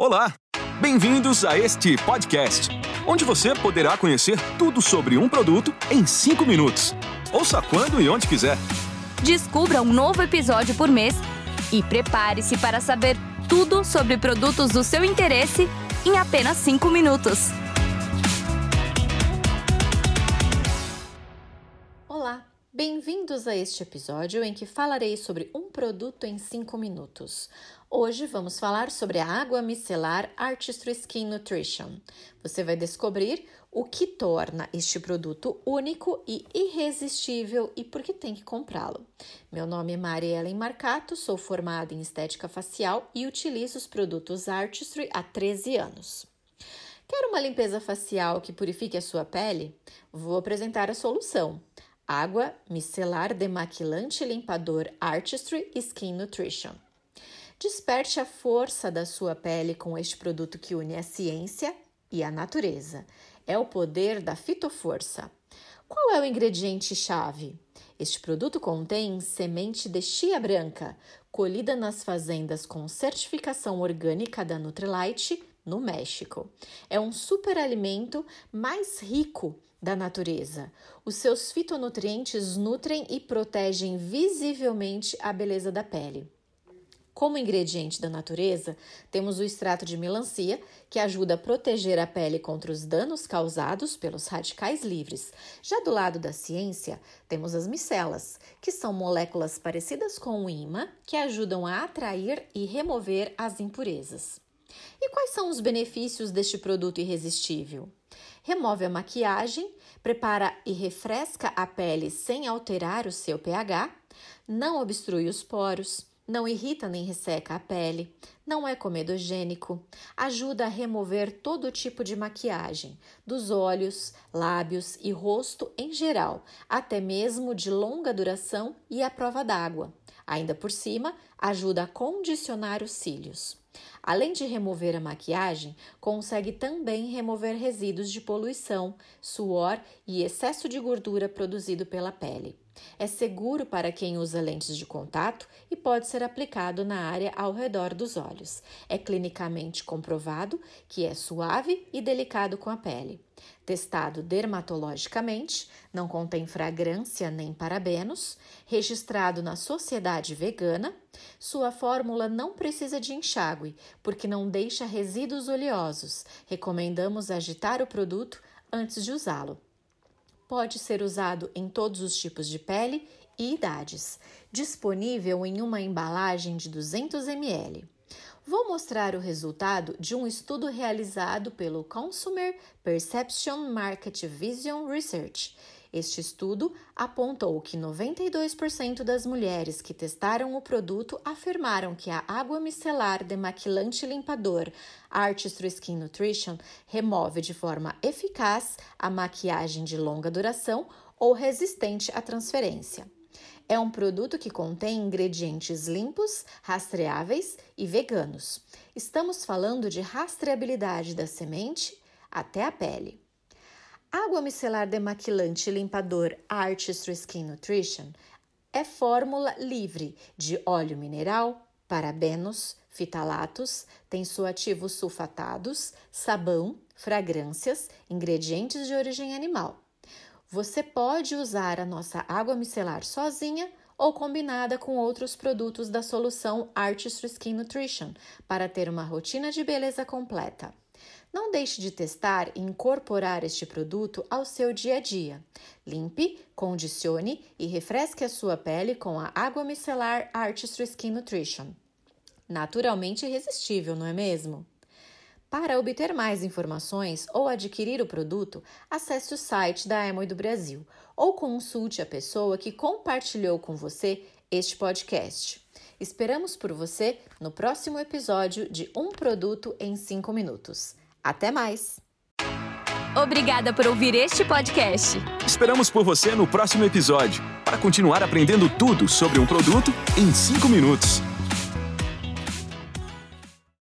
Olá! Bem-vindos a este podcast, onde você poderá conhecer tudo sobre um produto em 5 minutos. Ouça quando e onde quiser. Descubra um novo episódio por mês e prepare-se para saber tudo sobre produtos do seu interesse em apenas 5 minutos. Bem-vindos a este episódio em que falarei sobre um produto em 5 minutos. Hoje vamos falar sobre a água micelar Artistry Skin Nutrition. Você vai descobrir o que torna este produto único e irresistível e por que tem que comprá-lo. Meu nome é Mariela Marcato, sou formada em estética facial e utilizo os produtos Artistry há 13 anos. Quer uma limpeza facial que purifique a sua pele? Vou apresentar a solução. Água micelar demaquilante limpador Artistry Skin Nutrition. Desperte a força da sua pele com este produto que une a ciência e a natureza. É o poder da fitoforça. Qual é o ingrediente-chave? Este produto contém semente de chia branca, colhida nas fazendas com certificação orgânica da Nutrilite, no México. É um superalimento mais rico da natureza. Os seus fitonutrientes nutrem e protegem visivelmente a beleza da pele. Como ingrediente da natureza, temos o extrato de melancia, que ajuda a proteger a pele contra os danos causados pelos radicais livres. Já do lado da ciência, temos as micelas, que são moléculas parecidas com o ímã, que ajudam a atrair e remover as impurezas. E quais são os benefícios deste produto irresistível? Remove a maquiagem, prepara e refresca a pele sem alterar o seu pH, não obstrui os poros, não irrita nem resseca a pele, não é comedogênico, ajuda a remover todo tipo de maquiagem, dos olhos, lábios e rosto em geral, até mesmo de longa duração e à prova d'água. Ainda por cima, ajuda a condicionar os cílios. Além de remover a maquiagem, consegue também remover resíduos de poluição, suor e excesso de gordura produzido pela pele. É seguro para quem usa lentes de contato e pode ser aplicado na área ao redor dos olhos. É clinicamente comprovado que é suave e delicado com a pele. Testado dermatologicamente, não contém fragrância nem parabenos, registrado na Sociedade Vegana, sua fórmula não precisa de enxágue, porque não deixa resíduos oleosos. Recomendamos agitar o produto antes de usá-lo. Pode ser usado em todos os tipos de pele e idades. Disponível em uma embalagem de 200 ml. Vou mostrar o resultado de um estudo realizado pelo Consumer Perception Market Vision Research este estudo apontou que 92% das mulheres que testaram o produto afirmaram que a água micelar demaquilante limpador Artistry Skin Nutrition remove de forma eficaz a maquiagem de longa duração ou resistente à transferência. É um produto que contém ingredientes limpos, rastreáveis e veganos. Estamos falando de rastreabilidade da semente até a pele. Água micelar demaquilante limpador Artistry Skin Nutrition é fórmula livre de óleo mineral, parabenos, fitalatos, tensoativos sulfatados, sabão, fragrâncias, ingredientes de origem animal. Você pode usar a nossa água micelar sozinha ou combinada com outros produtos da solução Artistry Skin Nutrition para ter uma rotina de beleza completa. Não deixe de testar e incorporar este produto ao seu dia a dia. Limpe, condicione e refresque a sua pele com a água micelar Artistry Skin Nutrition. Naturalmente irresistível, não é mesmo? Para obter mais informações ou adquirir o produto, acesse o site da Emoi do Brasil ou consulte a pessoa que compartilhou com você este podcast. Esperamos por você no próximo episódio de Um Produto em 5 Minutos. Até mais! Obrigada por ouvir este podcast. Esperamos por você no próximo episódio para continuar aprendendo tudo sobre um produto em 5 minutos.